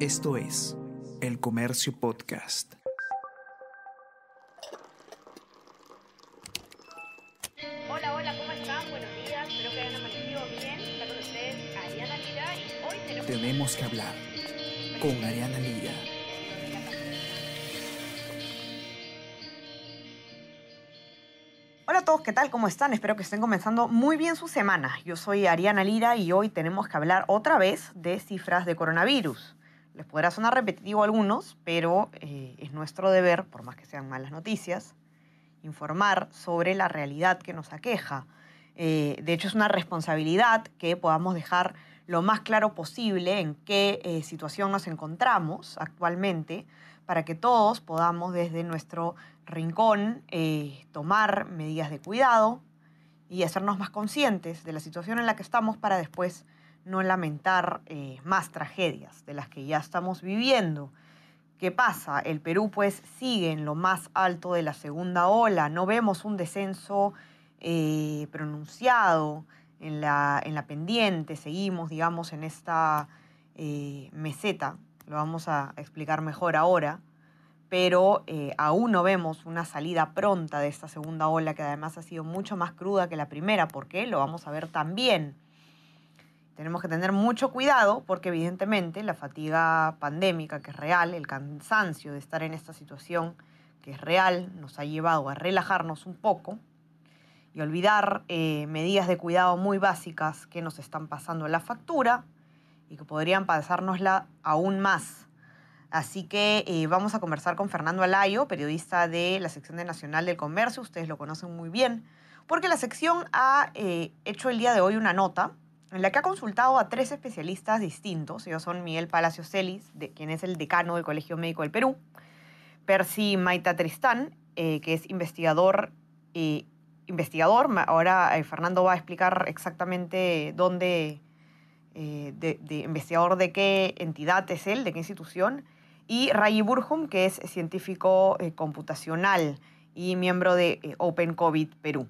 Esto es El Comercio Podcast. Hola, hola, ¿cómo están? Buenos días, espero que hayan amanecido bien. Está con ustedes Ariana Lira y hoy tenemos... Tenemos que hablar con Ariana Lira. Hola a todos, ¿qué tal? ¿Cómo están? Espero que estén comenzando muy bien su semana. Yo soy Ariana Lira y hoy tenemos que hablar otra vez de cifras de coronavirus. Les podrá sonar repetitivo a algunos, pero eh, es nuestro deber, por más que sean malas noticias, informar sobre la realidad que nos aqueja. Eh, de hecho, es una responsabilidad que podamos dejar lo más claro posible en qué eh, situación nos encontramos actualmente para que todos podamos desde nuestro rincón eh, tomar medidas de cuidado y hacernos más conscientes de la situación en la que estamos para después no lamentar eh, más tragedias de las que ya estamos viviendo. ¿Qué pasa? El Perú pues sigue en lo más alto de la segunda ola, no vemos un descenso eh, pronunciado en la, en la pendiente, seguimos digamos en esta meseta lo vamos a explicar mejor ahora, pero eh, aún no vemos una salida pronta de esta segunda ola que además ha sido mucho más cruda que la primera. ¿Por qué? Lo vamos a ver también. Tenemos que tener mucho cuidado porque evidentemente la fatiga pandémica, que es real, el cansancio de estar en esta situación, que es real, nos ha llevado a relajarnos un poco y olvidar eh, medidas de cuidado muy básicas que nos están pasando la factura y que podrían pasárnosla aún más. Así que eh, vamos a conversar con Fernando Alayo, periodista de la sección de Nacional del Comercio. Ustedes lo conocen muy bien, porque la sección ha eh, hecho el día de hoy una nota en la que ha consultado a tres especialistas distintos. Ellos son Miguel Palacio Celis, de, quien es el decano del Colegio Médico del Perú, Percy Maita Tristán, eh, que es investigador. investigador. Ahora Fernando va a explicar exactamente dónde eh, de, investigador de qué entidad es él, de qué institución, y Rayi Burhum, que es científico eh, computacional y miembro de eh, Open COVID Perú.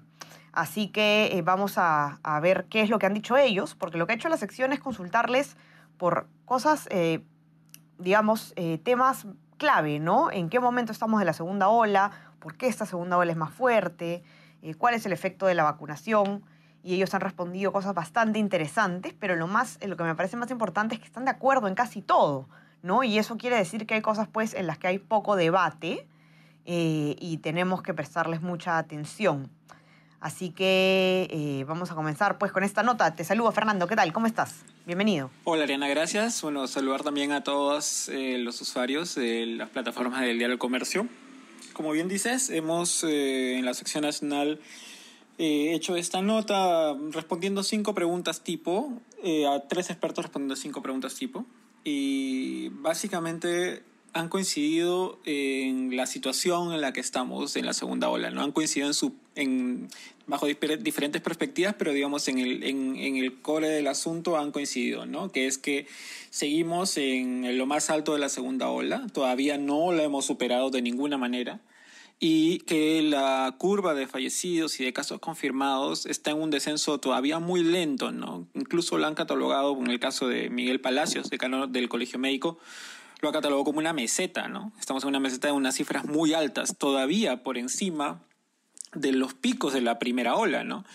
Así que eh, vamos a, ver qué es lo que han dicho ellos, porque lo que ha hecho la sección es consultarles por cosas, eh, digamos, eh, temas clave, ¿no? En qué momento estamos de la segunda ola, por qué esta segunda ola es más fuerte, cuál es el efecto de la vacunación y ellos han respondido cosas bastante interesantes, pero lo, más, lo que me parece más importante es que están de acuerdo en casi todo, ¿no? Y eso quiere decir que hay cosas pues en las que hay poco debate y tenemos que prestarles mucha atención. Así que eh, vamos a comenzar pues con esta nota. Te saludo Fernando, ¿qué tal? ¿Cómo estás? Bienvenido. Hola Ariana, gracias. Bueno, saludar también a todos eh, los usuarios de las plataformas del Diario del Comercio. Como bien dices, hemos en la sección nacional he hecho esta nota respondiendo cinco preguntas tipo, eh, a tres expertos respondiendo cinco preguntas tipo, y básicamente han coincidido en la situación en la que estamos en la segunda ola, ¿no? Han coincidido en su, en, bajo diferentes perspectivas, pero digamos en el, en, en el core del asunto han coincidido, ¿no? Que es que seguimos en lo más alto de la segunda ola, todavía no la hemos superado de ninguna manera y que la curva de fallecidos y de casos confirmados está en un descenso todavía muy lento, ¿no? Incluso lo han catalogado, en el caso de Miguel Palacios, decano del Colegio Médico, lo ha catalogado como una meseta, ¿no? Estamos en una meseta de unas cifras muy altas, todavía por encima de los picos de la primera ola, ¿no?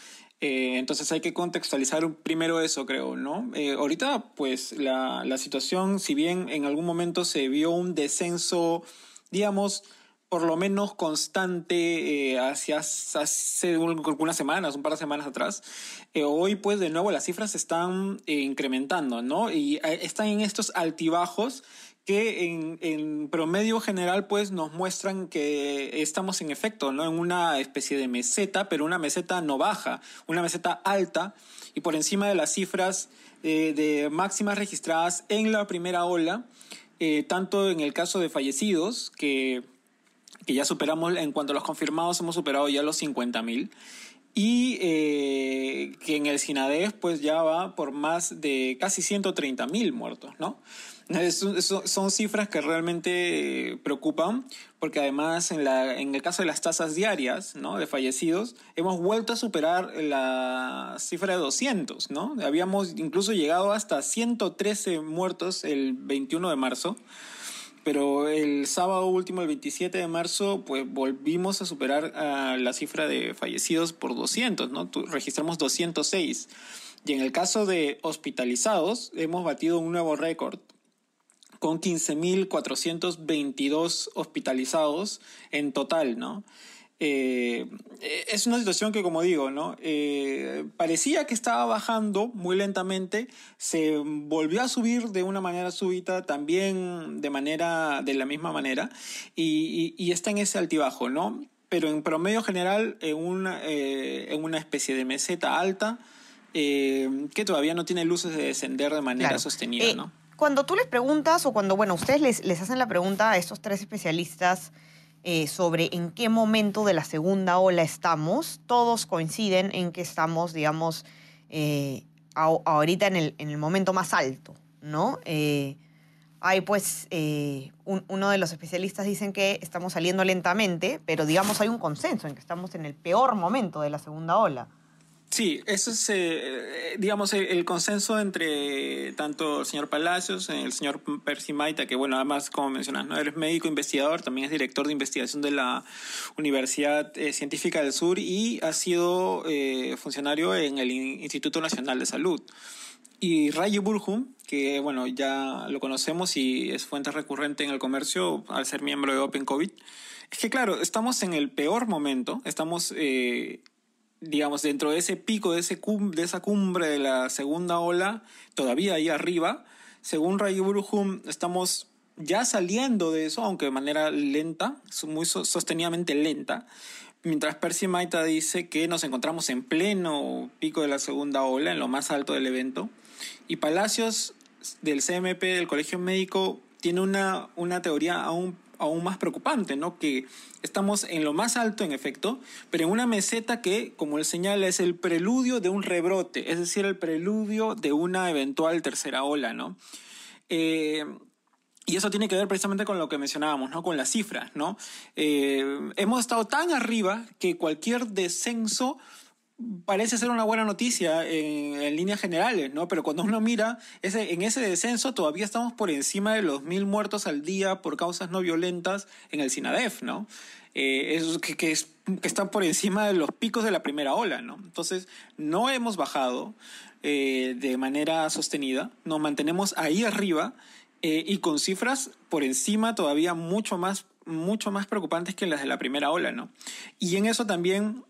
Eh, entonces hay que contextualizar primero eso, creo, ¿no? Eh, ahorita, pues, la, la situación, si bien en algún momento se vio un descenso, digamos, por lo menos constante eh, hacia hace algunas semanas, un par de semanas atrás. Hoy, pues, de nuevo las cifras están incrementando, ¿no? Y están en estos altibajos que en, en, promedio general, pues, nos muestran que estamos en efecto, ¿no? En una especie de meseta, pero una meseta no baja, una meseta alta y por encima de las cifras de máximas registradas en la primera ola, tanto en el caso de fallecidos, que que ya superamos, en cuanto a los confirmados, hemos superado ya los 50.000. y eh, que en el SINADEF pues ya va por más de casi 130 mil muertos, ¿no? Son cifras que realmente preocupan porque además en, la, en el caso de las tasas diarias ¿no? de fallecidos hemos vuelto a superar la cifra de 200, ¿no? Habíamos incluso llegado hasta 113 muertos el 21 de marzo pero el sábado último, el 27 de marzo, pues volvimos a superar la cifra de fallecidos por 200, ¿no? Registramos 206. Y en el caso de hospitalizados, hemos batido un nuevo récord con 15.422 hospitalizados en total, ¿no? Eh, es una situación que, como digo, ¿no? Eh, parecía que estaba bajando muy lentamente, se volvió a subir de una manera súbita, también de manera, de la misma manera, y, está en ese altibajo, ¿no? Pero en promedio general, en una, eh, en una especie de meseta alta, que todavía no tiene luces de descender de manera sostenida, ¿no? Cuando tú les preguntas, o cuando, bueno, ustedes les, hacen la pregunta a estos tres especialistas, eh, sobre en qué momento de la segunda ola estamos, todos coinciden en que estamos, digamos, eh, ahorita en el, en el, momento más alto, ¿no? Eh, hay pues, uno de los especialistas dicen que estamos saliendo lentamente, pero digamos hay un consenso en que estamos en el peor momento de la segunda ola. Sí, eso es, eh, digamos, el, consenso entre tanto el señor Palacios, el señor Percy Maita, que, bueno, además, como mencionas, ¿no? eres médico investigador, también es director de investigación de la Universidad eh, Científica del Sur y ha sido eh, funcionario en el Instituto Nacional de Salud. Y Rayo Burhum, que, bueno, ya lo conocemos y es fuente recurrente en el comercio al ser miembro de Open COVID. Es que, claro, estamos en el peor momento, estamos digamos, dentro de ese pico, de, ese de esa cumbre de la segunda ola, todavía ahí arriba, según Ray Burhum, estamos ya saliendo de eso, aunque de manera lenta, muy sostenidamente lenta, mientras Percy Maita dice que nos encontramos en pleno pico de la segunda ola, en lo más alto del evento, y Palacios del CMP, del Colegio Médico, tiene una, una teoría aún aún más preocupante, ¿no? Que estamos en lo más alto, en efecto, pero en una meseta que, como él señala, es el preludio de un rebrote, es decir, el preludio de una eventual tercera ola, ¿no? Eh, y eso tiene que ver precisamente con lo que mencionábamos, ¿no? Con las cifras, ¿no? Eh, hemos estado tan arriba que cualquier descenso parece ser una buena noticia en, líneas generales, ¿no? Pero cuando uno mira, ese, en ese descenso todavía estamos por encima de los mil muertos al día por causas no violentas en el SINADEF, ¿no? Eh, que, que, están por encima de los picos de la primera ola, ¿no? Entonces, no hemos bajado eh, de manera sostenida, nos mantenemos ahí arriba eh, y con cifras por encima todavía mucho más, mucho más preocupantes que las de la primera ola, ¿no? Y en eso también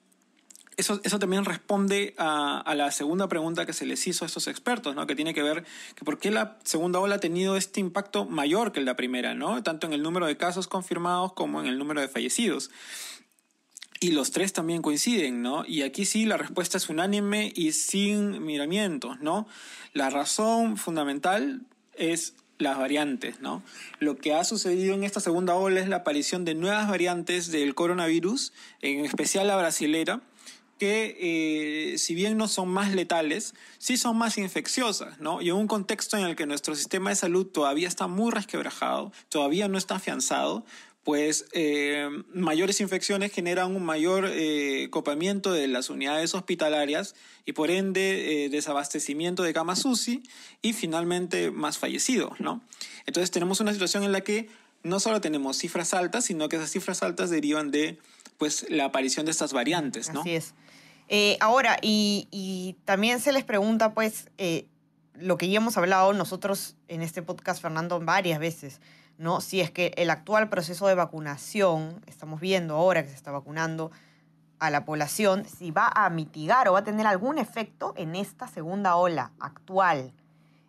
eso, eso también responde a, a, la segunda pregunta que se les hizo a estos expertos, ¿no? que tiene que ver que por qué la segunda ola ha tenido este impacto mayor que la primera, ¿no? tanto en el número de casos confirmados como en el número de fallecidos. Y los tres también coinciden, ¿no? Y aquí sí la respuesta es unánime y sin miramientos, ¿no? La razón fundamental es las variantes, ¿no? Lo que ha sucedido en esta segunda ola es la aparición de nuevas variantes del coronavirus, en especial la brasilera, que eh, si bien no son más letales, sí son más infecciosas, ¿no? Y en un contexto en el que nuestro sistema de salud todavía está muy resquebrajado, todavía no está afianzado, pues eh, mayores infecciones generan un mayor eh, copamiento de las unidades hospitalarias y por ende desabastecimiento de camas UCI y finalmente más fallecidos, ¿no? Entonces tenemos una situación en la que no solo tenemos cifras altas, sino que esas cifras altas derivan de pues la aparición de estas variantes, ¿no? Así es. Eh, ahora, y, también se les pregunta, pues, eh, lo que ya hemos hablado nosotros en este podcast, Fernando, varias veces, ¿no? Si es que el actual proceso de vacunación, estamos viendo ahora que se está vacunando a la población, si va a mitigar o va a tener algún efecto en esta segunda ola actual.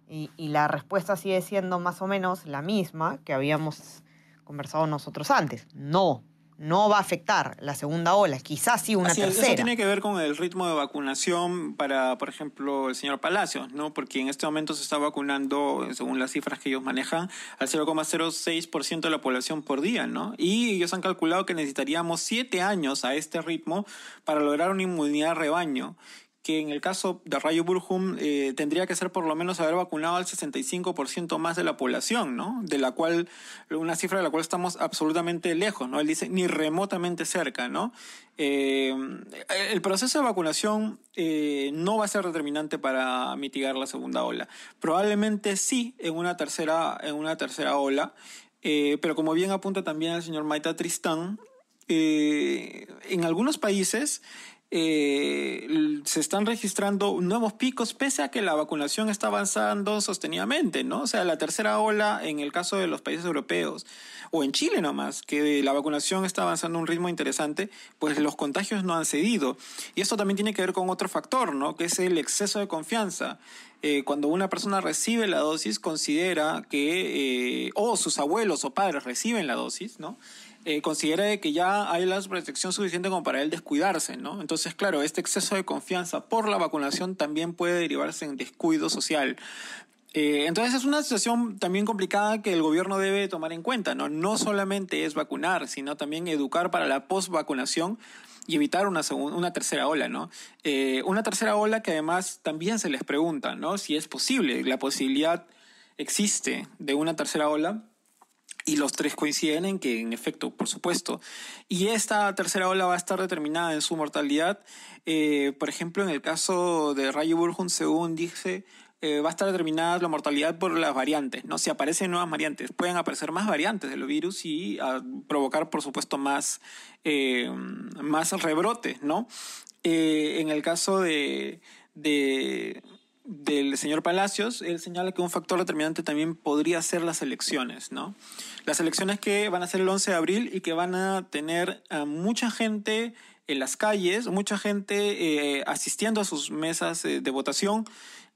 Y, y la respuesta sigue siendo más o menos la misma que habíamos conversado nosotros antes. No, no va a afectar la segunda ola, quizás sí una Así tercera. Eso tiene que ver con el ritmo de vacunación para, por ejemplo, el señor Palacios, ¿no? Porque en este momento se está vacunando, según las cifras que ellos manejan, al 0,06% de la población por día, ¿no? Y ellos han calculado que necesitaríamos siete años a este ritmo para lograr una inmunidad rebaño que en el caso de Rayo Burjum eh, tendría que ser por lo menos haber vacunado al 65% más de la población, ¿no? De la cual, una cifra de la cual estamos absolutamente lejos, ¿no? Él dice ni remotamente cerca, ¿no? Eh, el proceso de vacunación eh, no va a ser determinante para mitigar la segunda ola. Probablemente sí en una tercera, en una tercera ola, pero como bien apunta también el señor Maita Tristán, en algunos países eh, se están registrando nuevos picos pese a que la vacunación está avanzando sostenidamente, ¿no? O sea, la tercera ola en el caso de los países europeos o en Chile nomás, que la vacunación está avanzando a un ritmo interesante, pues los contagios no han cedido. Y esto también tiene que ver con otro factor, ¿no? Que es el exceso de confianza. Eh, cuando una persona recibe la dosis, considera que, eh, o sus abuelos o padres reciben la dosis, ¿no? Eh, considera que ya hay la protección suficiente como para él descuidarse, ¿no? Entonces, claro, este exceso de confianza por la vacunación también puede derivarse en descuido social. Eh, entonces es una situación también complicada que el gobierno debe tomar en cuenta, ¿no? No solamente es vacunar, sino también educar para la post-vacunación y evitar una, segunda, una tercera ola, ¿no? Eh, una tercera ola que además también se les pregunta, ¿no? Si es posible, la posibilidad existe de una tercera ola y los tres coinciden en que, en efecto, por supuesto. Y esta tercera ola va a estar determinada en su mortalidad. Eh, por ejemplo, en el caso de Rayo Burjun, según dice, eh, va a estar determinada la mortalidad por las variantes. ¿no? Si aparecen nuevas variantes, pueden aparecer más variantes del virus y a, provocar, por supuesto, más, eh, más rebrotes. ¿no? en el caso de, de del señor Palacios, él señala que un factor determinante también podría ser las elecciones, ¿no? Las elecciones que van a ser el 11 de abril y que van a tener a mucha gente en las calles, mucha gente eh, asistiendo a sus mesas eh, de votación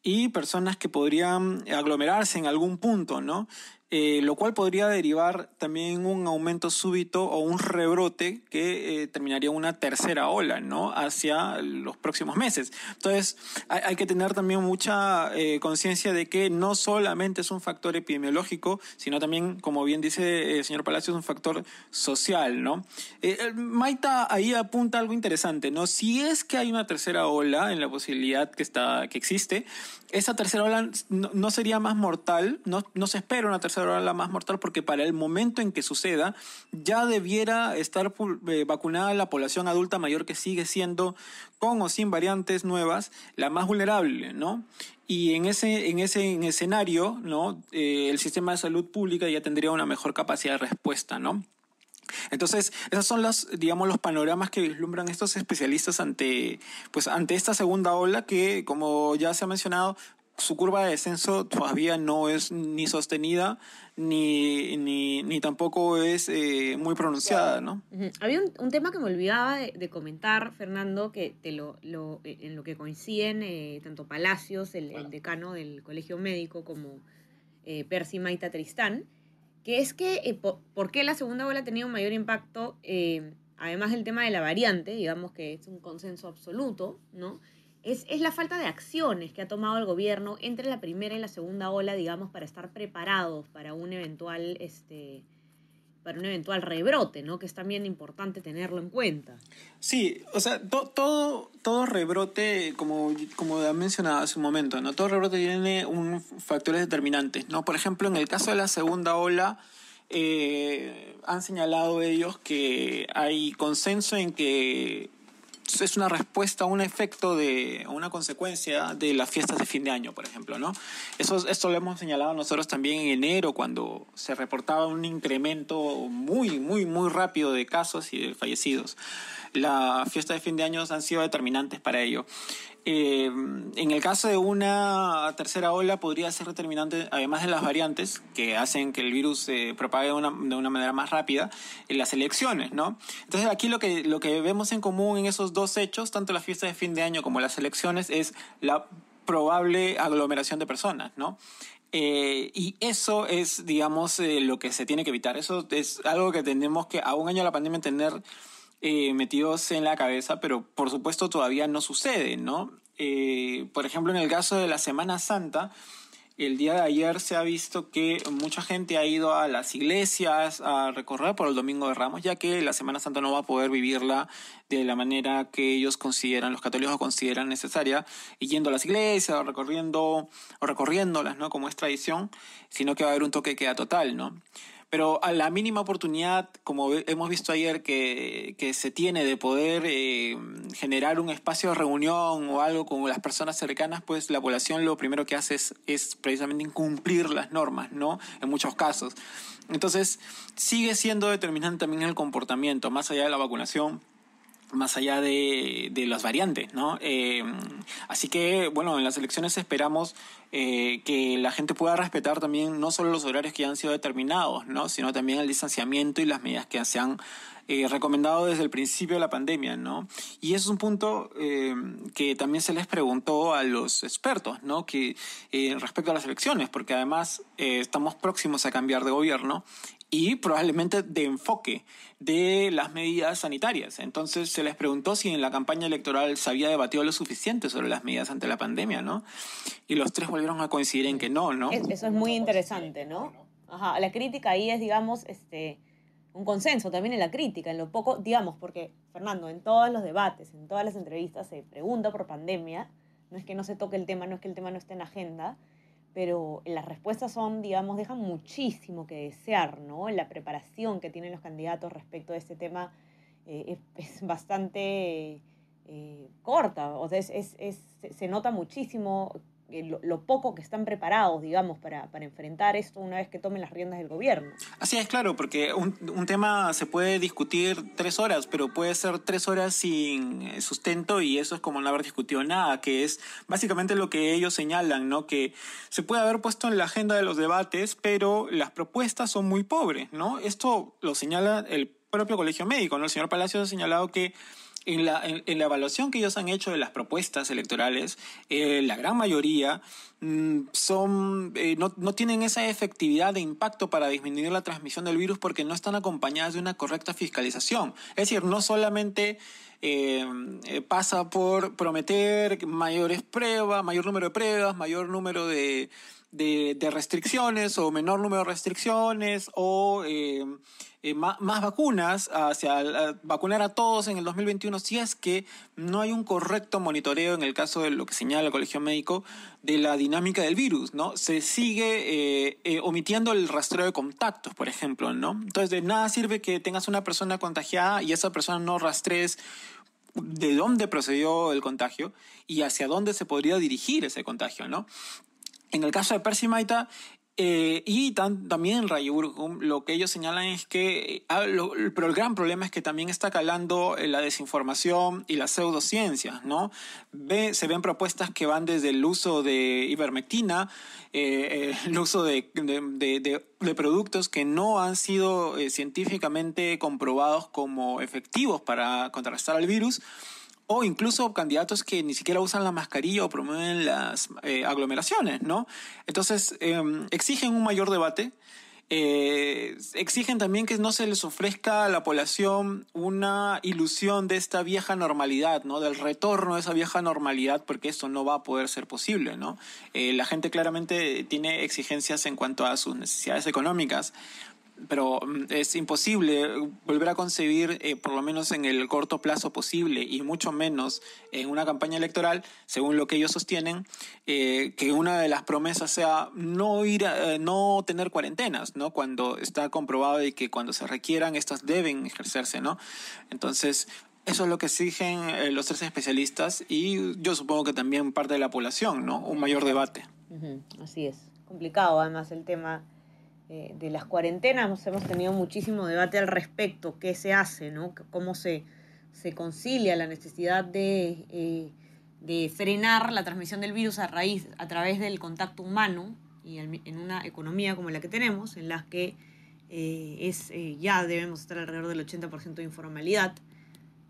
y personas que podrían aglomerarse en algún punto, ¿no? Eh, lo cual podría derivar también un aumento súbito o un rebrote que eh, terminaría una tercera ola, ¿no? Hacia los próximos meses. Entonces, hay, hay que tener también mucha eh, conciencia de que no solamente es un factor epidemiológico, sino también, como bien dice el señor Palacio, es un factor social, ¿no? Maita ahí apunta algo interesante, ¿no? Si es que hay una tercera ola en la posibilidad que, está, que existe, esa tercera ola no, no sería más mortal, no, no se espera una tercera la más mortal porque para el momento en que suceda ya debiera estar eh, vacunada la población adulta mayor que sigue siendo con o sin variantes nuevas la más vulnerable, ¿no? Y en ese, en ese en escenario, ¿no? Eh, el sistema de salud pública ya tendría una mejor capacidad de respuesta, ¿no? Entonces, esos son los, digamos, los panoramas que vislumbran estos especialistas ante, pues, ante esta segunda ola que, como ya se ha mencionado, su curva de descenso todavía no es ni sostenida ni, ni, ni tampoco es eh, muy pronunciada, ¿no? Uh -huh. Había un, un, tema que me olvidaba de, de comentar, Fernando, que te lo, lo, en lo que coinciden eh, tanto Palacios, el, el, decano del Colegio Médico, como eh, Percy Maita Tristán, que es que eh, por, por, qué la segunda ola ha tenido un mayor impacto, eh, además del tema de la variante, digamos que es un consenso absoluto, ¿no? Es, es, la falta de acciones que ha tomado el gobierno entre la primera y la segunda ola, digamos, para estar preparados para un eventual, este, para un eventual rebrote, ¿no? Que es también importante tenerlo en cuenta. Sí, o sea, to, todo, todo rebrote, como, como ha mencionado hace un momento, ¿no? Todo rebrote tiene un factores determinantes, ¿no? Por ejemplo, en el caso de la segunda ola, eh, han señalado ellos que hay consenso en que es una respuesta un efecto de una consecuencia de las fiestas de fin de año, por ejemplo, ¿no? Eso esto lo hemos señalado nosotros también en enero cuando se reportaba un incremento muy muy muy rápido de casos y de fallecidos. Las fiestas de fin de año han sido determinantes para ello. Eh, en el caso de una tercera ola podría ser determinante, además de las variantes que hacen que el virus se propague de una, de una manera más rápida, en las elecciones, ¿no? Entonces aquí lo que, lo que vemos en común en esos dos hechos, tanto las fiestas de fin de año como las elecciones, es la probable aglomeración de personas, ¿no? Eh, y eso es, digamos, eh, lo que se tiene que evitar. Eso es algo que tenemos que, a un año de la pandemia, tener eh, metidos en la cabeza, pero por supuesto todavía no sucede, ¿no? por ejemplo, en el caso de la Semana Santa, el día de ayer se ha visto que mucha gente ha ido a las iglesias a recorrer por el Domingo de Ramos, ya que la Semana Santa no va a poder vivirla de la manera que ellos consideran, los católicos consideran necesaria, yendo a las iglesias o recorriendo, o recorriéndolas, ¿no? Como es tradición, sino que va a haber un toque que queda total, ¿no? Pero a la mínima oportunidad, como hemos visto ayer, que, que se tiene de poder eh, generar un espacio de reunión o algo con las personas cercanas, pues la población lo primero que hace es, es precisamente incumplir las normas, ¿no? En muchos casos. Entonces, sigue siendo determinante también el comportamiento, más allá de la vacunación más allá de, de las variantes, ¿no? Eh, así que, bueno, en las elecciones esperamos eh, que la gente pueda respetar también no solo los horarios que ya han sido determinados, ¿no? Sino también el distanciamiento y las medidas que se han eh, recomendado desde el principio de la pandemia, ¿no? Y eso es un punto que también se les preguntó a los expertos, ¿no? Que respecto a las elecciones, porque además estamos próximos a cambiar de gobierno y probablemente de enfoque de las medidas sanitarias. Entonces se les preguntó si en la campaña electoral se había debatido lo suficiente sobre las medidas ante la pandemia, ¿no? Y los tres volvieron a coincidir en que no, ¿no? Eso es muy interesante, ¿no? Ajá, la crítica ahí es, digamos, este, un consenso también en la crítica, en lo poco, digamos, porque, Fernando, en todos los debates, en todas las entrevistas se pregunta por pandemia, no es que no se toque el tema, no es que el tema no esté en la agenda, pero las respuestas son, digamos, dejan muchísimo que desear, ¿no? La preparación que tienen los candidatos respecto a este tema eh, es, bastante eh, corta, o sea, es, es, se nota muchísimo eh, lo, poco que están preparados, digamos, para, para, enfrentar esto una vez que tomen las riendas del gobierno. Así es, claro, porque un, un, tema se puede discutir tres horas, pero puede ser tres horas sin eh, sustento y eso es como no haber discutido nada, que es básicamente lo que ellos señalan, ¿no? Que se puede haber puesto en la agenda de los debates, pero las propuestas son muy pobres, ¿no? Esto lo señala el propio Colegio Médico, ¿no? El señor Palacio ha señalado que en la, en, la evaluación que ellos han hecho de las propuestas electorales, eh, la gran mayoría mm, son, eh, no, no, tienen esa efectividad de impacto para disminuir la transmisión del virus porque no están acompañadas de una correcta fiscalización. Es decir, no solamente eh, pasa por prometer mayores pruebas, mayor número de pruebas, mayor número de, de, restricciones o menor número de restricciones o eh, más, vacunas, hacia vacunar a todos en el 2021, si es que no hay un correcto monitoreo en el caso de lo que señala el Colegio Médico de la dinámica del virus, ¿no? Se sigue eh, eh, omitiendo el rastreo de contactos, por ejemplo, ¿no? Entonces, de nada sirve que tengas una persona contagiada y esa persona no rastrees de dónde procedió el contagio y hacia dónde se podría dirigir ese contagio, ¿no? En el caso de Percy Maita, eh, y también en Rayburgum lo que ellos señalan es que, ah, pero el gran problema es que también está calando eh, la desinformación y las pseudociencias, ¿no? Se ven propuestas que van desde el uso de ivermectina, eh, el uso de, productos que no han sido científicamente comprobados como efectivos para contrarrestar al virus, o incluso candidatos que ni siquiera usan la mascarilla o promueven las eh, aglomeraciones, ¿no? Entonces, em, exigen un mayor debate, eh, exigen también que no se les ofrezca a la población una ilusión de esta vieja normalidad, ¿no? Del retorno de esa vieja normalidad, porque esto no va a poder ser posible, ¿no? Eh, la gente claramente tiene exigencias en cuanto a sus necesidades económicas, pero mm, es imposible volver a concebir, eh, por lo menos en el corto plazo posible, y mucho menos en una campaña electoral, según lo que ellos sostienen, eh, que una de las promesas sea no ir, eh, no tener cuarentenas, ¿no? Cuando está comprobado de que cuando se requieran estas deben ejercerse, ¿no? Entonces, eso es lo que exigen los tres especialistas y yo supongo que también parte de la población, ¿no? Un mayor debate. Así es. Complicado además el tema eh, de las cuarentenas hemos tenido muchísimo debate al respecto, qué se hace, ¿no? cómo se, se concilia la necesidad de, eh, de frenar la transmisión del virus a raíz, a través del contacto humano y en una economía como la que tenemos, en la que eh, es, ya debemos estar alrededor del 80% de informalidad,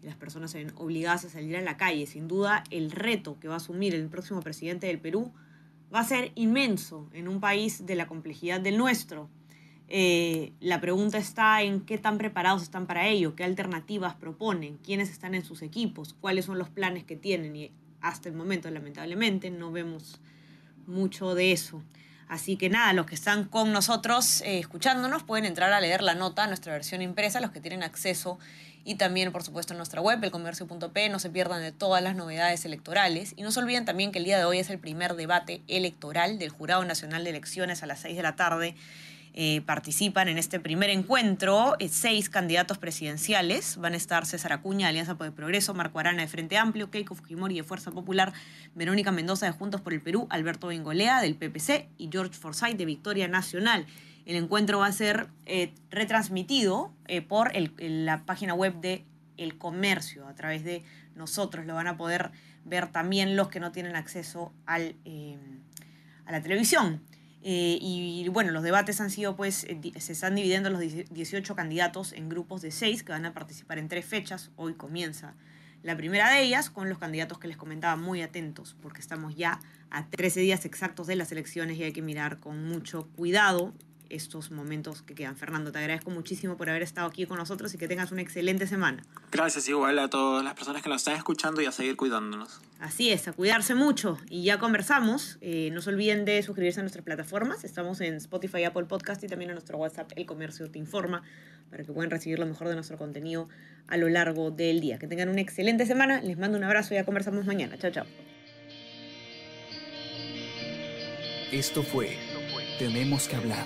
las personas se ven obligadas a salir a la calle. Sin duda, el reto que va a asumir el próximo presidente del Perú va a ser inmenso en un país de la complejidad del nuestro. Eh, la pregunta está en qué tan preparados están para ello, qué alternativas proponen, quiénes están en sus equipos, cuáles son los planes que tienen y hasta el momento lamentablemente no vemos mucho de eso. Así que nada, los que están con nosotros eh, escuchándonos pueden entrar a leer la nota, nuestra versión impresa, los que tienen acceso y también, por supuesto, en nuestra web, elcomercio.p. No se pierdan de todas las novedades electorales. Y no se olviden también que el día de hoy es el primer debate electoral del Jurado Nacional de Elecciones a las 6 de la tarde eh, participan en este primer encuentro eh, seis candidatos presidenciales. Van a estar César Acuña, Alianza por el Progreso, Marco Arana de Frente Amplio, Keiko Fujimori de Fuerza Popular, Verónica Mendoza de Juntos por el Perú, Alberto Bengolea del PPC y George Forsyth de Victoria Nacional. El encuentro va a ser eh, retransmitido por la página web de El Comercio, a través de nosotros. Lo van a poder ver también los que no tienen acceso al, a la televisión. Eh, y bueno, los debates han sido, pues, eh, se están dividiendo los 18 candidatos en grupos de 6 que van a participar en tres fechas. Hoy comienza la primera de ellas con los candidatos que les comentaba muy atentos, porque estamos ya a 13 días exactos de las elecciones y hay que mirar con mucho cuidado estos momentos que quedan. Fernando, te agradezco muchísimo por haber estado aquí con nosotros y que tengas una excelente semana. Gracias igual a todas las personas que nos están escuchando y a seguir cuidándonos. Así es, a cuidarse mucho. Y ya conversamos. Eh, no se olviden de suscribirse a nuestras plataformas. Estamos en Spotify, Apple Podcast y también en nuestro WhatsApp El Comercio Te Informa para que puedan recibir lo mejor de nuestro contenido a lo largo del día. Que tengan una excelente semana. Les mando un abrazo y ya conversamos mañana. Chao, chao. Esto fue Tenemos que hablar